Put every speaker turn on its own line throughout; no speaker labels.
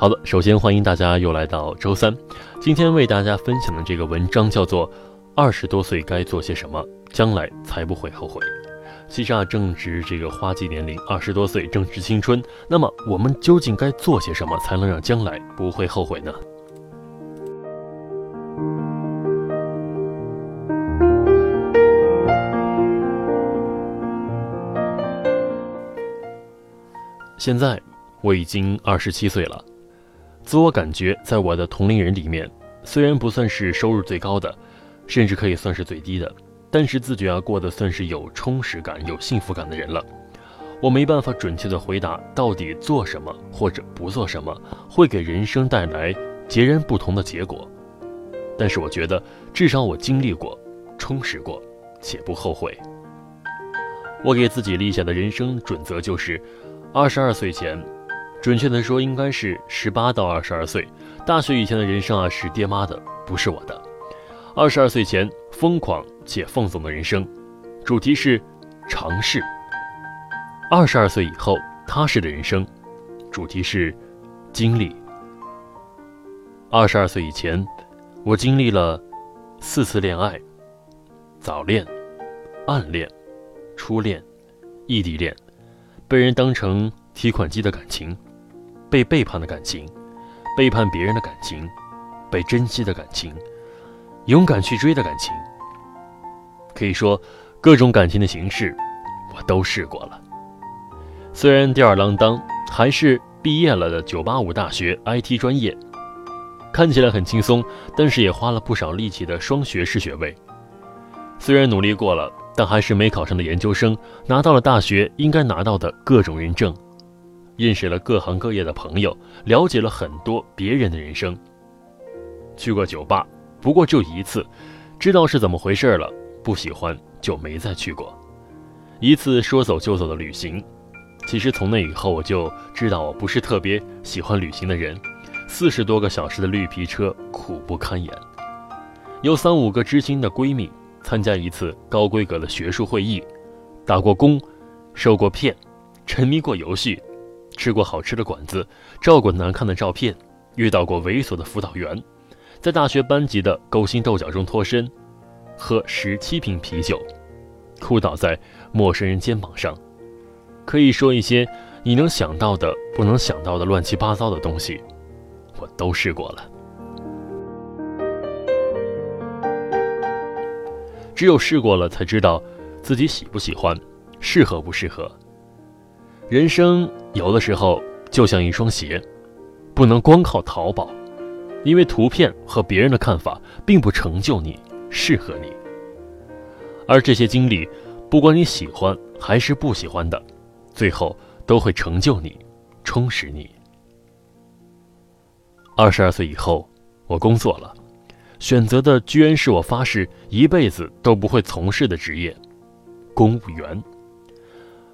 好的，首先欢迎大家又来到周三。今天为大家分享的这个文章叫做《二十多岁该做些什么，将来才不会后悔》。其实啊，正值这个花季年龄，二十多岁正值青春。那么，我们究竟该做些什么，才能让将来不会后悔呢？现在我已经二十七岁了。自我感觉，在我的同龄人里面，虽然不算是收入最高的，甚至可以算是最低的，但是自觉啊过得算是有充实感、有幸福感的人了。我没办法准确的回答到底做什么或者不做什么会给人生带来截然不同的结果，但是我觉得至少我经历过、充实过，且不后悔。我给自己立下的人生准则就是：二十二岁前。准确的说，应该是十八到二十二岁。大学以前的人生啊，是爹妈的，不是我的。二十二岁前，疯狂且放纵的人生，主题是尝试；二十二岁以后，踏实的人生，主题是经历。二十二岁以前，我经历了四次恋爱：早恋、暗恋、初恋、异地恋，被人当成提款机的感情。被背叛的感情，背叛别人的感情，被珍惜的感情，勇敢去追的感情。可以说，各种感情的形式，我都试过了。虽然吊儿郎当，还是毕业了的985大学 IT 专业，看起来很轻松，但是也花了不少力气的双学士学位。虽然努力过了，但还是没考上的研究生，拿到了大学应该拿到的各种认证。认识了各行各业的朋友，了解了很多别人的人生。去过酒吧，不过就一次，知道是怎么回事了，不喜欢就没再去过。一次说走就走的旅行，其实从那以后我就知道我不是特别喜欢旅行的人。四十多个小时的绿皮车，苦不堪言。有三五个知心的闺蜜，参加一次高规格的学术会议，打过工，受过骗，沉迷过游戏。吃过好吃的馆子，照过难看的照片，遇到过猥琐的辅导员，在大学班级的勾心斗角中脱身，喝十七瓶啤酒，哭倒在陌生人肩膀上，可以说一些你能想到的、不能想到的乱七八糟的东西，我都试过了。只有试过了，才知道自己喜不喜欢，适合不适合。人生有的时候就像一双鞋，不能光靠淘宝，因为图片和别人的看法并不成就你，适合你。而这些经历，不管你喜欢还是不喜欢的，最后都会成就你，充实你。二十二岁以后，我工作了，选择的居然是我发誓一辈子都不会从事的职业——公务员。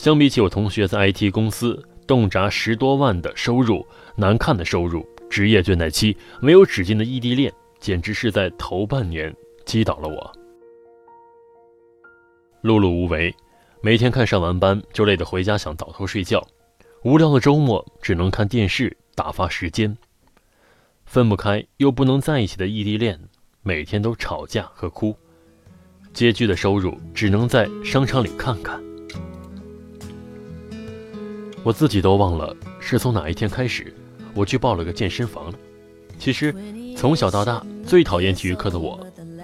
相比起我同学在 IT 公司动辄十多万的收入，难看的收入，职业倦怠期，没有止境的异地恋，简直是在头半年击倒了我。碌碌无为，每天看上完班就累得回家想倒头睡觉，无聊的周末只能看电视打发时间。分不开又不能在一起的异地恋，每天都吵架和哭。拮据的收入只能在商场里看看。我自己都忘了是从哪一天开始，我去报了个健身房。其实，从小到大最讨厌体育课的我，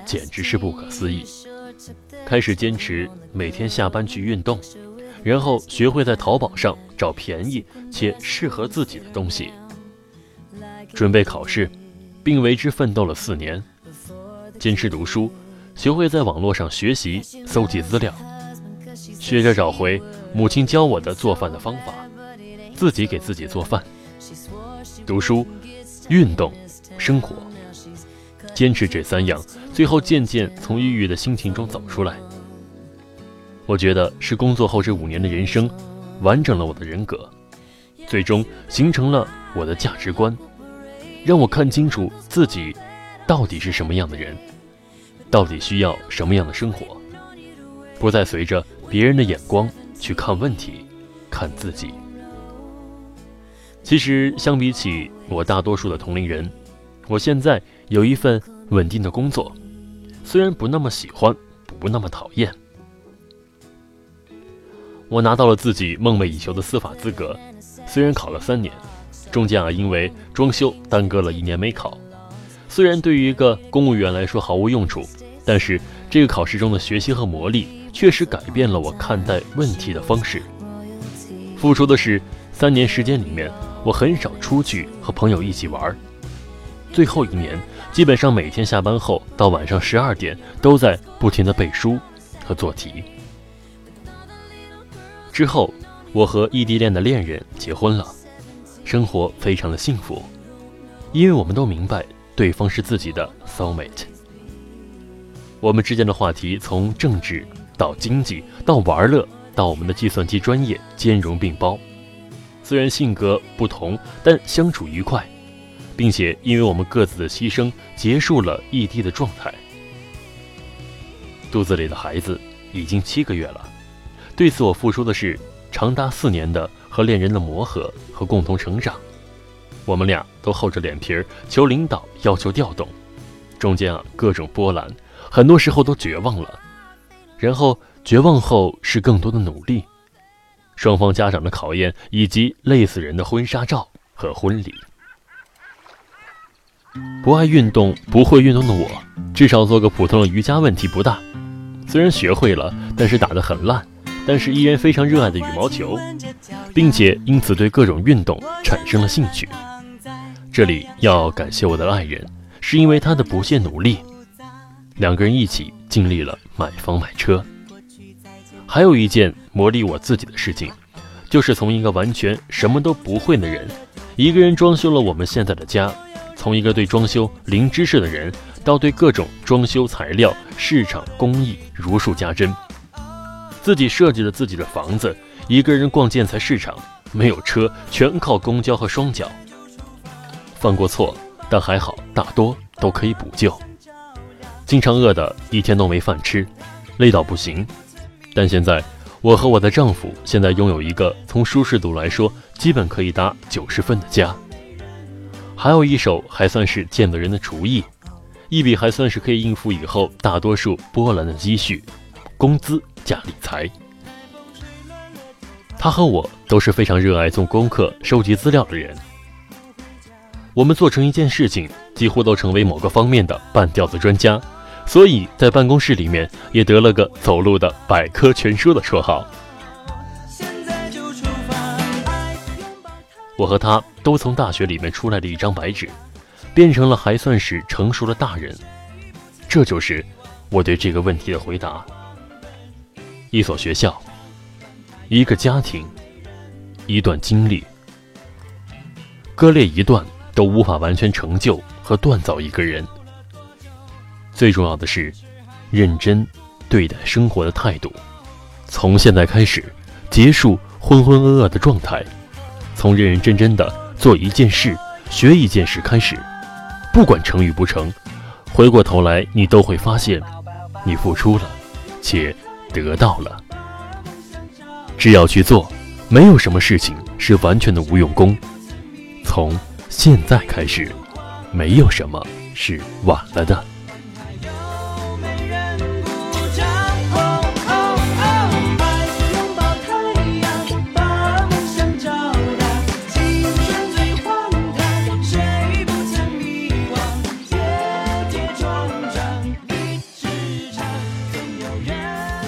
简直是不可思议。开始坚持每天下班去运动，然后学会在淘宝上找便宜且适合自己的东西。准备考试，并为之奋斗了四年，坚持读书，学会在网络上学习、搜集资料，学着找回母亲教我的做饭的方法，自己给自己做饭。读书、运动、生活，坚持这三样，最后渐渐从抑郁的心情中走出来。我觉得是工作后这五年的人生，完整了我的人格，最终形成了我的价值观。让我看清楚自己到底是什么样的人，到底需要什么样的生活，不再随着别人的眼光去看问题、看自己。其实，相比起我大多数的同龄人，我现在有一份稳定的工作，虽然不那么喜欢，不那么讨厌。我拿到了自己梦寐以求的司法资格，虽然考了三年。中间啊，因为装修耽搁了一年没考。虽然对于一个公务员来说毫无用处，但是这个考试中的学习和磨砺确实改变了我看待问题的方式。付出的是三年时间里面，我很少出去和朋友一起玩。最后一年，基本上每天下班后到晚上十二点都在不停的背书和做题。之后，我和异地恋的恋人结婚了。生活非常的幸福，因为我们都明白对方是自己的 soul mate。我们之间的话题从政治到经济到玩乐到我们的计算机专业兼容并包。虽然性格不同，但相处愉快，并且因为我们各自的牺牲，结束了异地的状态。肚子里的孩子已经七个月了，对此我付出的是长达四年的。和恋人的磨合和共同成长，我们俩都厚着脸皮儿求领导要求调动，中间啊各种波澜，很多时候都绝望了，然后绝望后是更多的努力，双方家长的考验以及累死人的婚纱照和婚礼。不爱运动、不会运动的我，至少做个普通的瑜伽问题不大，虽然学会了，但是打得很烂。但是依然非常热爱的羽毛球，并且因此对各种运动产生了兴趣。这里要感谢我的爱人，是因为他的不懈努力，两个人一起经历了买房买车。还有一件磨砺我自己的事情，就是从一个完全什么都不会的人，一个人装修了我们现在的家。从一个对装修零知识的人，到对各种装修材料、市场工艺如数家珍。自己设计了自己的房子，一个人逛建材市场，没有车，全靠公交和双脚。犯过错，但还好，大多都可以补救。经常饿的一天都没饭吃，累到不行。但现在，我和我的丈夫现在拥有一个从舒适度来说基本可以达九十分的家，还有一手还算是见得人的厨艺，一笔还算是可以应付以后大多数波澜的积蓄，工资。加理财，他和我都是非常热爱做功课、收集资料的人。我们做成一件事情，几乎都成为某个方面的半吊子专家，所以在办公室里面也得了个“走路的百科全书”的绰号。我和他都从大学里面出来的一张白纸，变成了还算是成熟的大人。这就是我对这个问题的回答。一所学校，一个家庭，一段经历，割裂一段都无法完全成就和锻造一个人。最重要的是，认真对待生活的态度。从现在开始，结束浑浑噩噩的状态，从认认真真的做一件事、学一件事开始，不管成与不成，回过头来你都会发现，你付出了，且。得到了，只要去做，没有什么事情是完全的无用功。从现在开始，没有什么是晚了的。